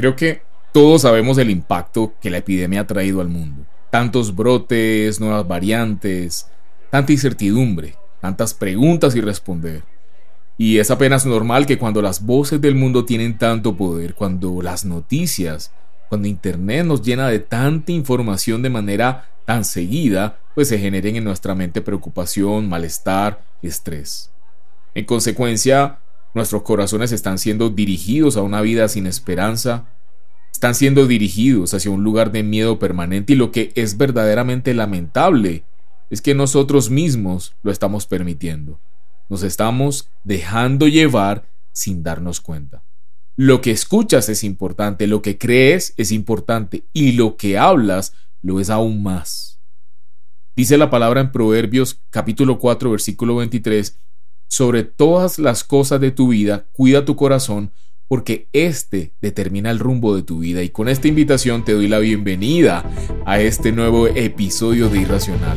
Creo que todos sabemos el impacto que la epidemia ha traído al mundo. Tantos brotes, nuevas variantes, tanta incertidumbre, tantas preguntas y responder. Y es apenas normal que cuando las voces del mundo tienen tanto poder, cuando las noticias, cuando Internet nos llena de tanta información de manera tan seguida, pues se generen en nuestra mente preocupación, malestar, estrés. En consecuencia, Nuestros corazones están siendo dirigidos a una vida sin esperanza, están siendo dirigidos hacia un lugar de miedo permanente y lo que es verdaderamente lamentable es que nosotros mismos lo estamos permitiendo. Nos estamos dejando llevar sin darnos cuenta. Lo que escuchas es importante, lo que crees es importante y lo que hablas lo es aún más. Dice la palabra en Proverbios capítulo 4 versículo 23 sobre todas las cosas de tu vida, cuida tu corazón, porque este determina el rumbo de tu vida. Y con esta invitación te doy la bienvenida a este nuevo episodio de Irracional.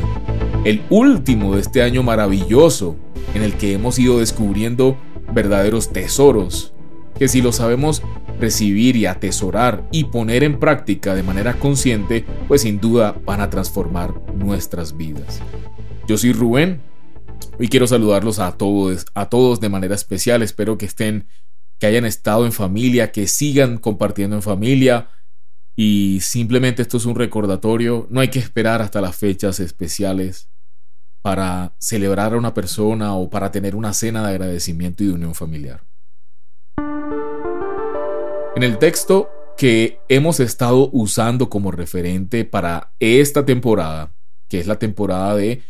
El último de este año maravilloso en el que hemos ido descubriendo verdaderos tesoros, que si lo sabemos recibir y atesorar y poner en práctica de manera consciente, pues sin duda van a transformar nuestras vidas. Yo soy Rubén Hoy quiero saludarlos a todos, a todos de manera especial. Espero que estén, que hayan estado en familia, que sigan compartiendo en familia. Y simplemente esto es un recordatorio. No hay que esperar hasta las fechas especiales para celebrar a una persona o para tener una cena de agradecimiento y de unión familiar. En el texto que hemos estado usando como referente para esta temporada, que es la temporada de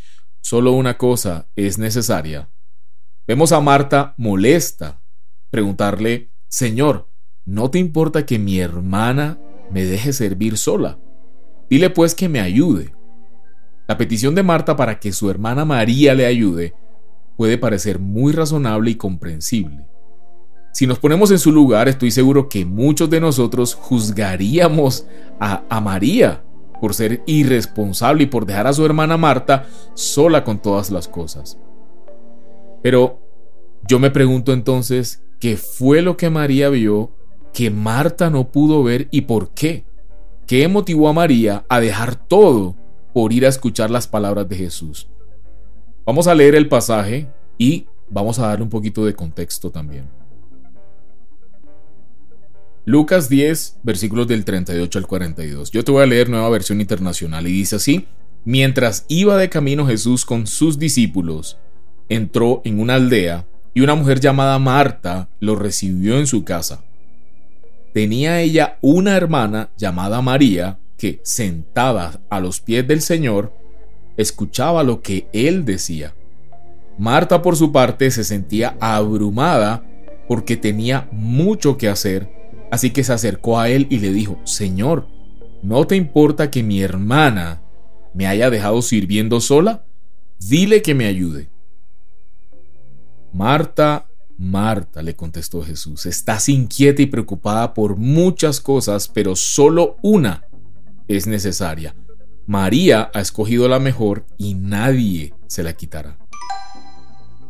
solo una cosa es necesaria. Vemos a Marta molesta, preguntarle, Señor, ¿no te importa que mi hermana me deje servir sola? Dile pues que me ayude. La petición de Marta para que su hermana María le ayude puede parecer muy razonable y comprensible. Si nos ponemos en su lugar, estoy seguro que muchos de nosotros juzgaríamos a, a María por ser irresponsable y por dejar a su hermana Marta sola con todas las cosas. Pero yo me pregunto entonces, ¿qué fue lo que María vio que Marta no pudo ver y por qué? ¿Qué motivó a María a dejar todo por ir a escuchar las palabras de Jesús? Vamos a leer el pasaje y vamos a darle un poquito de contexto también. Lucas 10, versículos del 38 al 42. Yo te voy a leer nueva versión internacional y dice así, mientras iba de camino Jesús con sus discípulos, entró en una aldea y una mujer llamada Marta lo recibió en su casa. Tenía ella una hermana llamada María que, sentada a los pies del Señor, escuchaba lo que él decía. Marta, por su parte, se sentía abrumada porque tenía mucho que hacer Así que se acercó a él y le dijo, Señor, ¿no te importa que mi hermana me haya dejado sirviendo sola? Dile que me ayude. Marta, Marta, le contestó Jesús, estás inquieta y preocupada por muchas cosas, pero solo una es necesaria. María ha escogido la mejor y nadie se la quitará.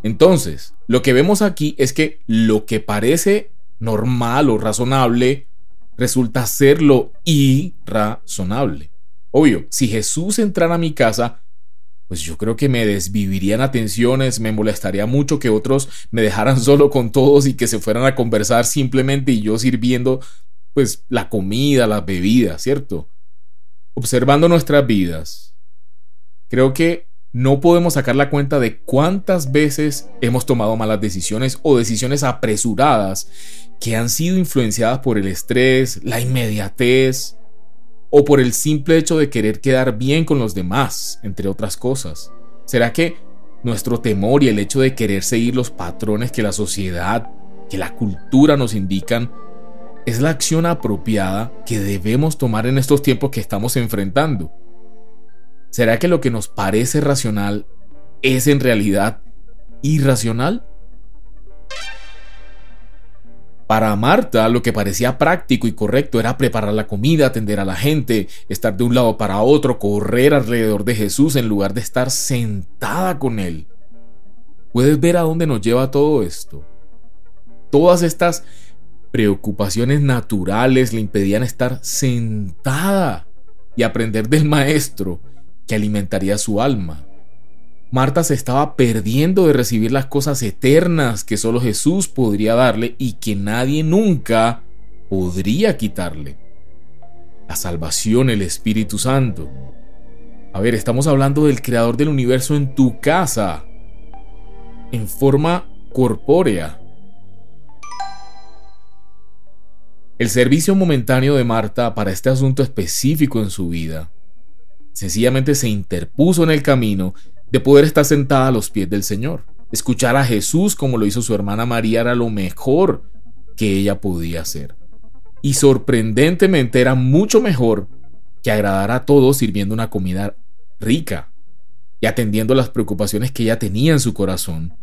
Entonces, lo que vemos aquí es que lo que parece normal o razonable resulta ser lo irrazonable. Obvio, si Jesús entrara a mi casa, pues yo creo que me desvivirían atenciones, me molestaría mucho que otros me dejaran solo con todos y que se fueran a conversar simplemente y yo sirviendo pues la comida, las bebidas, ¿cierto? Observando nuestras vidas, creo que no podemos sacar la cuenta de cuántas veces hemos tomado malas decisiones o decisiones apresuradas que han sido influenciadas por el estrés, la inmediatez o por el simple hecho de querer quedar bien con los demás, entre otras cosas. ¿Será que nuestro temor y el hecho de querer seguir los patrones que la sociedad, que la cultura nos indican, es la acción apropiada que debemos tomar en estos tiempos que estamos enfrentando? ¿Será que lo que nos parece racional es en realidad irracional? Para Marta lo que parecía práctico y correcto era preparar la comida, atender a la gente, estar de un lado para otro, correr alrededor de Jesús en lugar de estar sentada con Él. ¿Puedes ver a dónde nos lleva todo esto? Todas estas preocupaciones naturales le impedían estar sentada y aprender del maestro que alimentaría su alma. Marta se estaba perdiendo de recibir las cosas eternas que solo Jesús podría darle y que nadie nunca podría quitarle. La salvación, el Espíritu Santo. A ver, estamos hablando del creador del universo en tu casa, en forma corpórea. El servicio momentáneo de Marta para este asunto específico en su vida sencillamente se interpuso en el camino de poder estar sentada a los pies del Señor. Escuchar a Jesús como lo hizo su hermana María era lo mejor que ella podía hacer. Y sorprendentemente era mucho mejor que agradar a todos sirviendo una comida rica y atendiendo las preocupaciones que ella tenía en su corazón.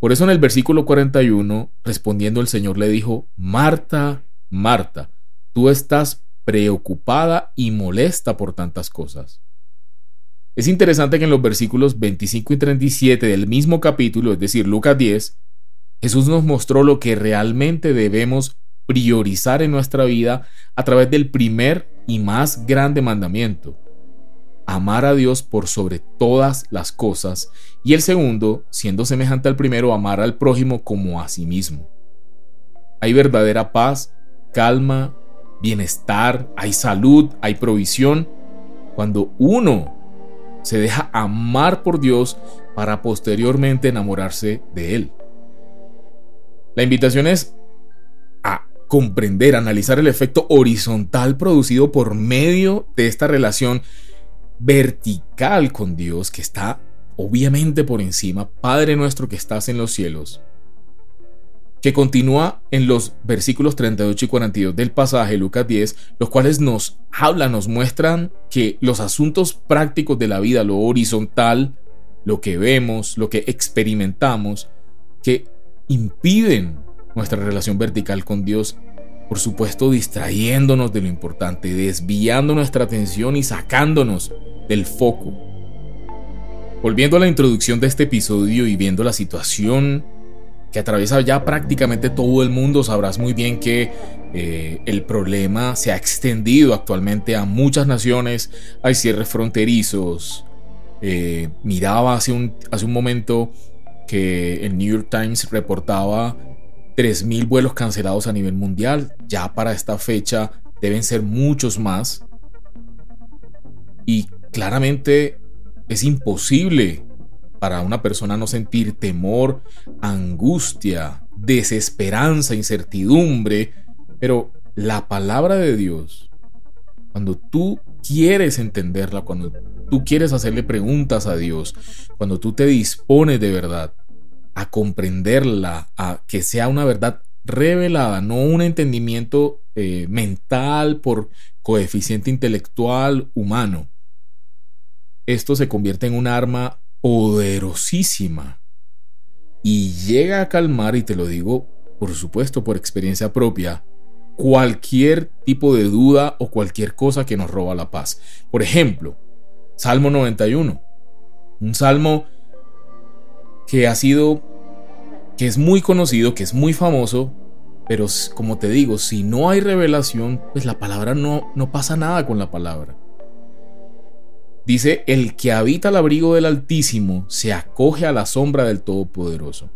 Por eso en el versículo 41, respondiendo el Señor le dijo, Marta, Marta, tú estás preocupada y molesta por tantas cosas. Es interesante que en los versículos 25 y 37 del mismo capítulo, es decir, Lucas 10, Jesús nos mostró lo que realmente debemos priorizar en nuestra vida a través del primer y más grande mandamiento, amar a Dios por sobre todas las cosas, y el segundo, siendo semejante al primero, amar al prójimo como a sí mismo. Hay verdadera paz, calma, bienestar, hay salud, hay provisión, cuando uno se deja amar por Dios para posteriormente enamorarse de Él. La invitación es a comprender, analizar el efecto horizontal producido por medio de esta relación vertical con Dios que está obviamente por encima, Padre nuestro que estás en los cielos, que continúa en los versículos 38 y 42 del pasaje Lucas 10, los cuales nos hablan, nos muestran que los asuntos prácticos de la vida, lo horizontal, lo que vemos, lo que experimentamos, que impiden nuestra relación vertical con Dios, por supuesto distrayéndonos de lo importante, desviando nuestra atención y sacándonos del foco. Volviendo a la introducción de este episodio y viendo la situación que atraviesa ya prácticamente todo el mundo, sabrás muy bien que eh, el problema se ha extendido actualmente a muchas naciones, hay cierres fronterizos. Eh, miraba hace un, hace un momento que el New York Times reportaba 3.000 vuelos cancelados a nivel mundial. Ya para esta fecha deben ser muchos más. Y claramente es imposible para una persona no sentir temor, angustia, desesperanza, incertidumbre, pero la palabra de Dios, cuando tú quieres entenderla, cuando tú quieres hacerle preguntas a Dios, cuando tú te dispones de verdad a comprenderla, a que sea una verdad revelada, no un entendimiento eh, mental por coeficiente intelectual humano, esto se convierte en un arma poderosísima y llega a calmar, y te lo digo por supuesto por experiencia propia, cualquier tipo de duda o cualquier cosa que nos roba la paz. Por ejemplo, Salmo 91, un salmo que ha sido, que es muy conocido, que es muy famoso, pero como te digo, si no hay revelación, pues la palabra no, no pasa nada con la palabra. Dice, el que habita al abrigo del Altísimo se acoge a la sombra del Todopoderoso.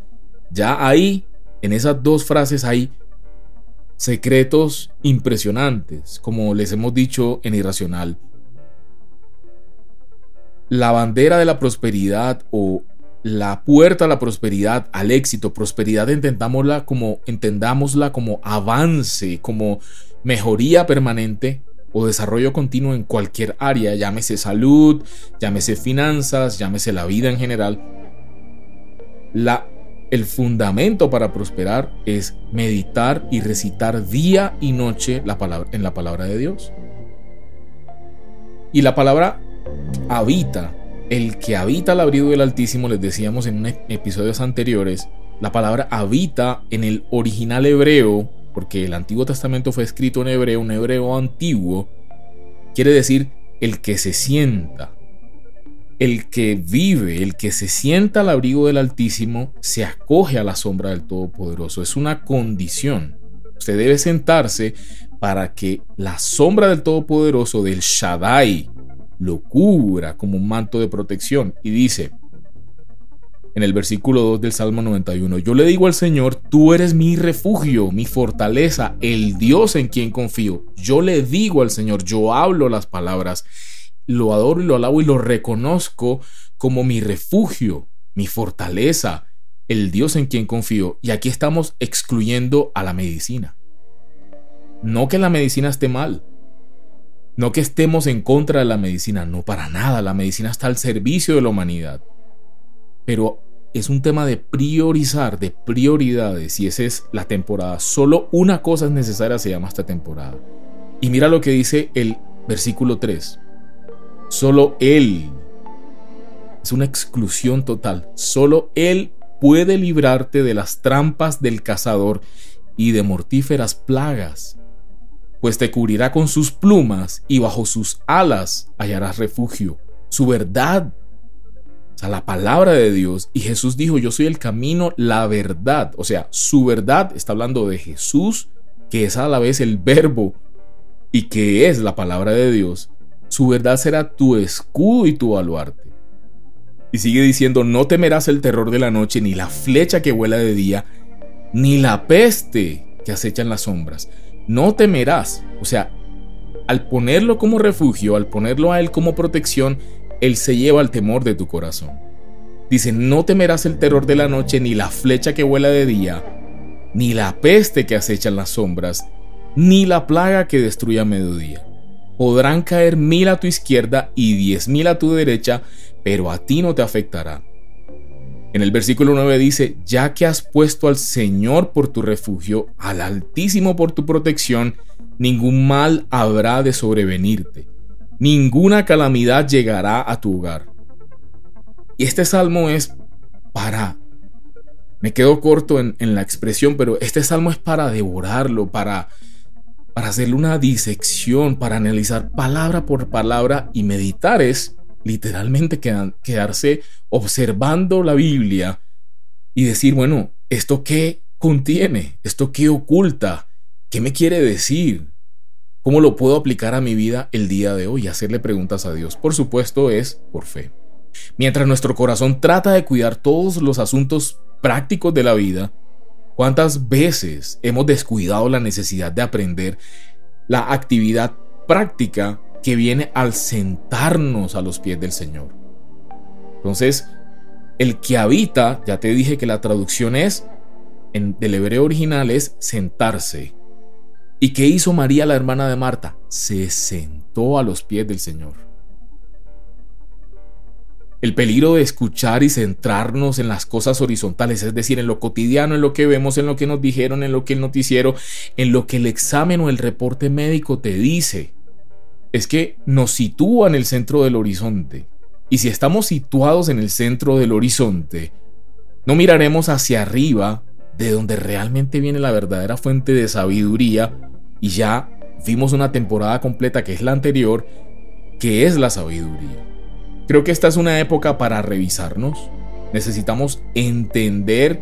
Ya ahí, en esas dos frases hay secretos impresionantes, como les hemos dicho en Irracional. La bandera de la prosperidad o la puerta a la prosperidad, al éxito, prosperidad entendámosla como entendámosla como avance, como mejoría permanente, o desarrollo continuo en cualquier área, llámese salud, llámese finanzas, llámese la vida en general. La, el fundamento para prosperar es meditar y recitar día y noche la palabra, en la palabra de Dios. Y la palabra habita, el que habita al abrigo del Altísimo, les decíamos en episodios anteriores, la palabra habita en el original hebreo porque el Antiguo Testamento fue escrito en hebreo, un hebreo antiguo, quiere decir el que se sienta, el que vive, el que se sienta al abrigo del Altísimo, se acoge a la sombra del Todopoderoso. Es una condición. Usted debe sentarse para que la sombra del Todopoderoso, del Shaddai, lo cubra como un manto de protección. Y dice en el versículo 2 del Salmo 91, yo le digo al Señor, tú eres mi refugio, mi fortaleza, el Dios en quien confío. Yo le digo al Señor, yo hablo las palabras, lo adoro y lo alabo y lo reconozco como mi refugio, mi fortaleza, el Dios en quien confío. Y aquí estamos excluyendo a la medicina. No que la medicina esté mal. No que estemos en contra de la medicina. No para nada. La medicina está al servicio de la humanidad. Pero es un tema de priorizar, de prioridades. Y esa es la temporada. Solo una cosa es necesaria, se llama esta temporada. Y mira lo que dice el versículo 3. Solo Él. Es una exclusión total. Solo Él puede librarte de las trampas del cazador y de mortíferas plagas, pues te cubrirá con sus plumas y bajo sus alas hallarás refugio. Su verdad, o sea, la palabra de Dios. Y Jesús dijo, yo soy el camino, la verdad. O sea, su verdad está hablando de Jesús, que es a la vez el verbo y que es la palabra de Dios. Su verdad será tu escudo y tu baluarte. Y sigue diciendo, no temerás el terror de la noche, ni la flecha que vuela de día, ni la peste que acecha en las sombras. No temerás. O sea, al ponerlo como refugio, al ponerlo a Él como protección, Él se lleva el temor de tu corazón. Dice, no temerás el terror de la noche, ni la flecha que vuela de día, ni la peste que acecha en las sombras, ni la plaga que destruye a mediodía. Podrán caer mil a tu izquierda y diez mil a tu derecha, pero a ti no te afectará. En el versículo 9 dice, ya que has puesto al Señor por tu refugio, al Altísimo por tu protección, ningún mal habrá de sobrevenirte, ninguna calamidad llegará a tu hogar. Y este salmo es para... Me quedo corto en, en la expresión, pero este salmo es para devorarlo, para, para hacerle una disección, para analizar palabra por palabra y meditar es literalmente quedarse observando la Biblia y decir, bueno, ¿esto qué contiene? ¿Esto qué oculta? ¿Qué me quiere decir? ¿Cómo lo puedo aplicar a mi vida el día de hoy? Hacerle preguntas a Dios. Por supuesto es por fe. Mientras nuestro corazón trata de cuidar todos los asuntos prácticos de la vida, ¿cuántas veces hemos descuidado la necesidad de aprender la actividad práctica que viene al sentarnos a los pies del Señor. Entonces, el que habita, ya te dije que la traducción es, en, del hebreo original es sentarse. ¿Y qué hizo María, la hermana de Marta? Se sentó a los pies del Señor. El peligro de escuchar y centrarnos en las cosas horizontales, es decir, en lo cotidiano, en lo que vemos, en lo que nos dijeron, en lo que el noticiero, en lo que el examen o el reporte médico te dice, es que nos sitúa en el centro del horizonte. Y si estamos situados en el centro del horizonte, no miraremos hacia arriba, de donde realmente viene la verdadera fuente de sabiduría, y ya vimos una temporada completa que es la anterior, que es la sabiduría. Creo que esta es una época para revisarnos. Necesitamos entender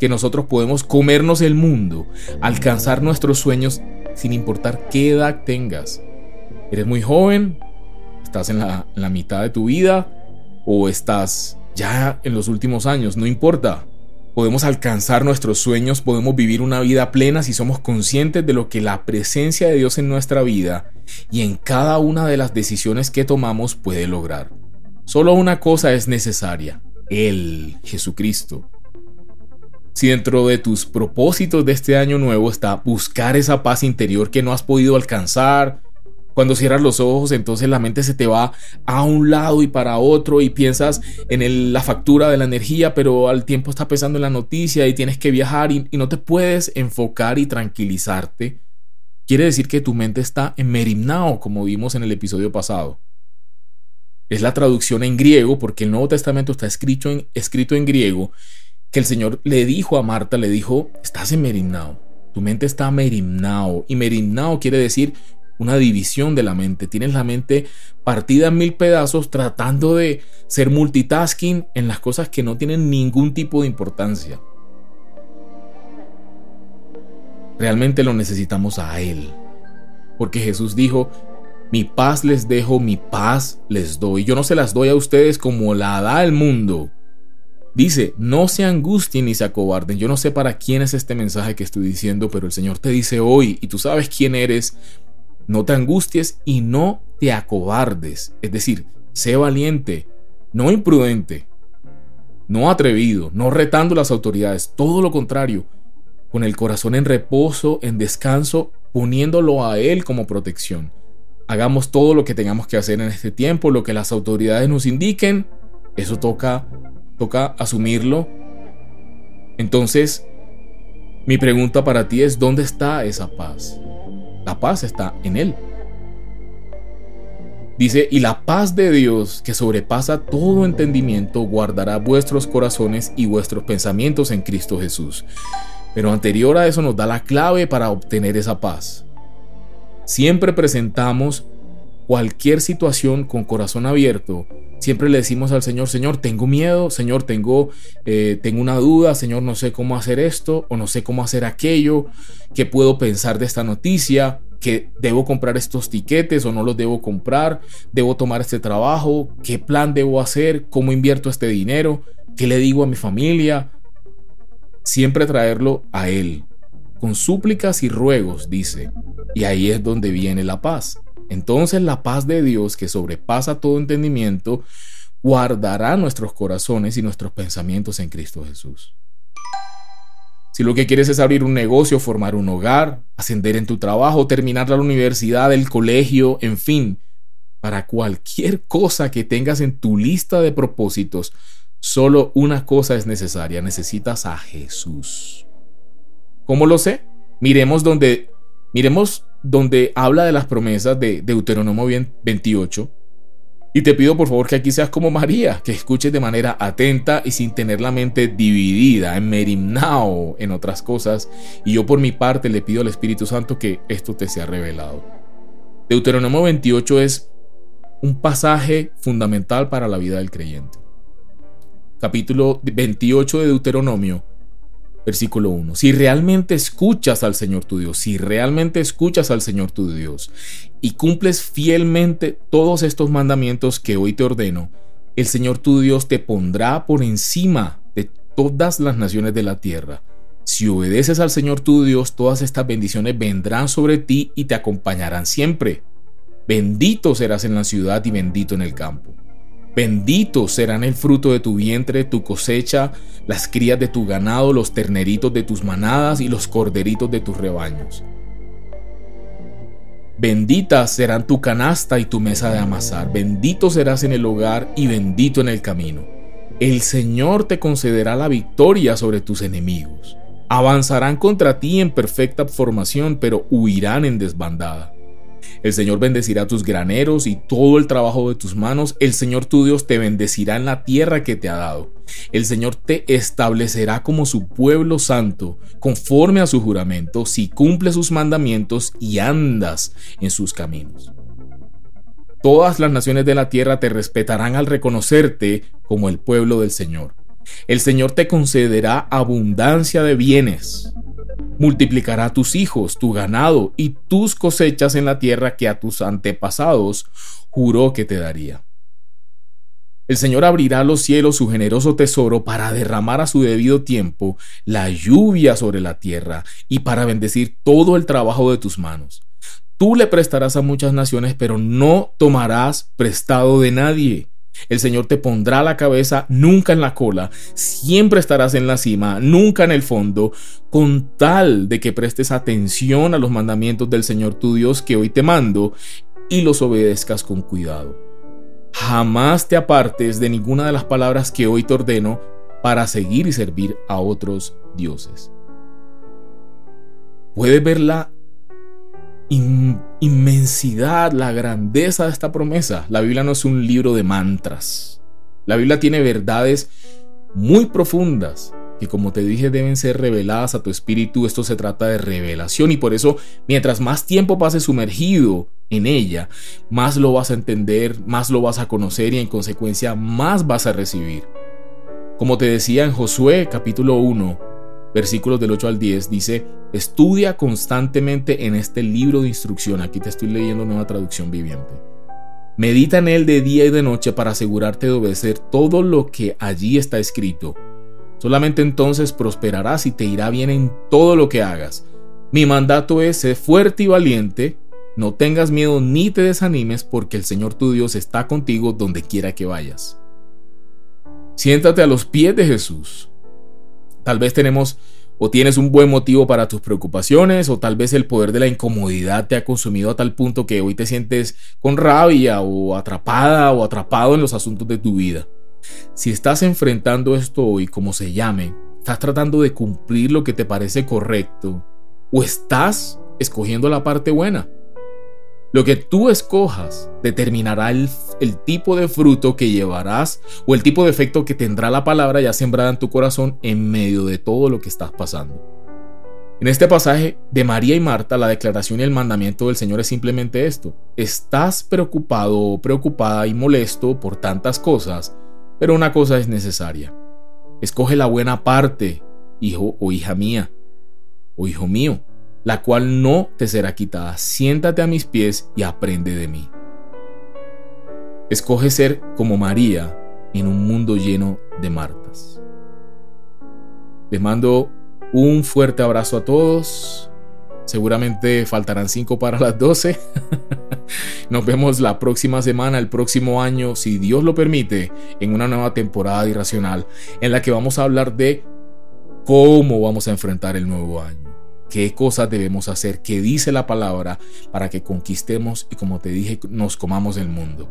que nosotros podemos comernos el mundo, alcanzar nuestros sueños sin importar qué edad tengas eres muy joven, estás en la, mitad de tu vida o estás ya en los últimos años, no importa. Podemos alcanzar nuestros sueños, podemos vivir una vida plena si somos conscientes de lo que la presencia de Dios en nuestra vida y en cada una de las decisiones que tomamos puede lograr. Solo una cosa es necesaria, Él, Jesucristo. Si dentro de tus propósitos de este año nuevo está buscar esa paz interior que no has podido alcanzar, cuando cierras los ojos, entonces la mente se te va a un lado y para otro y piensas en la factura de la energía, pero al tiempo está pensando en la noticia y tienes que viajar y, no te puedes enfocar y tranquilizarte. Quiere decir que tu mente está en merimnao, como vimos en el episodio pasado. Es la traducción en griego, porque el Nuevo Testamento está escrito en, griego, que el Señor le dijo a Marta, le dijo, estás en merimnao. Tu mente está merimnao. Y merimnao quiere decir una división de la mente. Tienes la mente partida en mil pedazos tratando de ser multitasking en las cosas que no tienen ningún tipo de importancia. realmente lo necesitamos a Él. Porque Jesús dijo, mi paz les dejo, mi paz les doy. Yo no se las doy a ustedes como la da el mundo. Dice, no se angustien ni se acobarden. Yo no sé para quién es este mensaje que estoy diciendo, pero el Señor te dice hoy, y tú sabes quién eres, no te angusties y no te acobardes. Es decir, sé valiente, no imprudente, no atrevido, no retando las autoridades, todo lo contrario, con el corazón en reposo, en descanso, poniéndolo a Él como protección. Hagamos todo lo que tengamos que hacer en este tiempo, lo que las autoridades nos indiquen, eso toca toca asumirlo. Entonces, mi pregunta para ti es, ¿dónde está esa paz? La paz está en Él. Dice, y la paz de Dios, que sobrepasa todo entendimiento, guardará vuestros corazones y vuestros pensamientos en Cristo Jesús. Pero anterior a eso nos da la clave para obtener esa paz. Siempre presentamos cualquier situación con corazón abierto siempre le decimos al Señor, Señor, tengo miedo, Señor, tengo, eh, tengo una duda, Señor, no sé cómo hacer esto o no sé cómo hacer aquello, qué puedo pensar de esta noticia, que debo comprar estos tiquetes o no los debo comprar, debo tomar este trabajo, qué plan debo hacer, cómo invierto este dinero, qué le digo a mi familia. Siempre traerlo a Él, con súplicas y ruegos, dice, y ahí es donde viene la paz. Entonces la paz de Dios, que sobrepasa todo entendimiento, guardará nuestros corazones y nuestros pensamientos en Cristo Jesús. Si lo que quieres es abrir un negocio, formar un hogar, ascender en tu trabajo, terminar la universidad, el colegio, en fin, para cualquier cosa que tengas en tu lista de propósitos, solo una cosa es necesaria, necesitas a Jesús. ¿Cómo lo sé? Miremos donde miremos donde habla de las promesas de Deuteronomio 28. Y te pido por favor que aquí seas como María, que escuches de manera atenta y sin tener la mente dividida, en merimnao, en otras cosas. Y yo por mi parte le pido al Espíritu Santo que esto te sea revelado. Deuteronomio 28 es un pasaje fundamental para la vida del creyente. Capítulo 28 de Deuteronomio Versículo 1. Si realmente escuchas al Señor tu Dios, si realmente escuchas al Señor tu Dios y cumples fielmente todos estos mandamientos que hoy te ordeno, el Señor tu Dios te pondrá por encima de todas las naciones de la tierra. Si obedeces al Señor tu Dios, todas estas bendiciones vendrán sobre ti y te acompañarán siempre. Bendito serás en la ciudad y bendito en el campo. Bendito serán el fruto de tu vientre, tu cosecha, las crías de tu ganado, los terneritos de tus manadas y los corderitos de tus rebaños. Benditas serán tu canasta y tu mesa de amasar. Bendito serás en el hogar y bendito en el camino. El Señor te concederá la victoria sobre tus enemigos. Avanzarán contra ti en perfecta formación, pero huirán en desbandada. El Señor bendecirá tus graneros y todo el trabajo de tus manos. El Señor tu Dios te bendecirá en la tierra que te ha dado. El Señor te establecerá como su pueblo santo, conforme a su juramento, si cumple sus mandamientos y andas en sus caminos. Todas las naciones de la tierra te respetarán al reconocerte como el pueblo del Señor. El Señor te concederá abundancia de bienes multiplicará tus hijos, tu ganado y tus cosechas en la tierra que a tus antepasados juró que te daría. El Señor abrirá los cielos su generoso tesoro para derramar a su debido tiempo la lluvia sobre la tierra y para bendecir todo el trabajo de tus manos. Tú le prestarás a muchas naciones, pero no tomarás prestado de nadie. El Señor te pondrá la cabeza, nunca en la cola, siempre estarás en la cima, nunca en el fondo, con tal de que prestes atención a los mandamientos del Señor tu Dios que hoy te mando y los obedezcas con cuidado. Jamás te apartes de ninguna de las palabras que hoy te ordeno para seguir y servir a otros dioses. Puedes inmensidad, la grandeza de esta promesa. La Biblia no es un libro de mantras. La Biblia tiene verdades muy profundas que como te dije deben ser reveladas a tu espíritu. Esto se trata de revelación y por eso mientras más tiempo pases sumergido en ella, más lo vas a entender, más lo vas a conocer y en consecuencia más vas a recibir. Como te decía en Josué capítulo 1, versículos del 8 al 10, dice, estudia constantemente en este libro de instrucción. Aquí te estoy leyendo nueva traducción viviente. Medita en él de día y de noche para asegurarte de obedecer todo lo que allí está escrito. Solamente entonces prosperarás y te irá bien en todo lo que hagas. Mi mandato es ser fuerte y valiente, no tengas miedo ni te desanimes porque el Señor tu Dios está contigo donde quiera que vayas. Siéntate a los pies de Jesús. Tal vez tenemos o tienes un buen motivo para tus preocupaciones o tal vez el poder de la incomodidad te ha consumido a tal punto que hoy te sientes con rabia o atrapada o atrapado en los asuntos de tu vida. Si estás enfrentando esto hoy como se llame, estás tratando de cumplir lo que te parece correcto o estás escogiendo la parte buena. Lo que tú escojas determinará el, tipo de fruto que llevarás o el tipo de efecto que tendrá la palabra ya sembrada en tu corazón en medio de todo lo que estás pasando. En este pasaje de María y Marta, la declaración y el mandamiento del Señor es simplemente esto. Estás preocupado o preocupada y molesto por tantas cosas, pero una cosa es necesaria. Escoge la buena parte, hijo o hija mía, o hijo mío la cual no te será quitada. Siéntate a mis pies y aprende de mí. Escoge ser como María en un mundo lleno de Martas. Les mando un fuerte abrazo a todos. Seguramente faltarán cinco para las 12. Nos vemos la próxima semana, el próximo año, si Dios lo permite, en una nueva temporada de Irracional, en la que vamos a hablar de cómo vamos a enfrentar el nuevo año qué cosas debemos hacer, qué dice la palabra para que conquistemos y como te dije, nos comamos el mundo.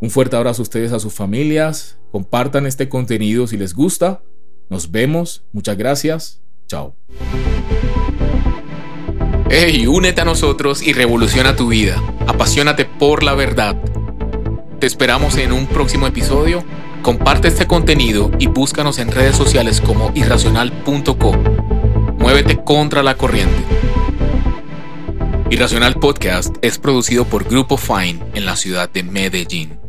Un fuerte abrazo a ustedes, a sus familias. Compartan este contenido si les gusta. Nos vemos. Muchas gracias. Chao. Hey, únete a nosotros y revoluciona tu vida. Apasionate por la verdad. Te esperamos en un próximo episodio. Comparte este contenido y búscanos en redes sociales como irracional.com. Muévete contra la corriente. Irracional Podcast es producido por Grupo Fine en la ciudad de Medellín.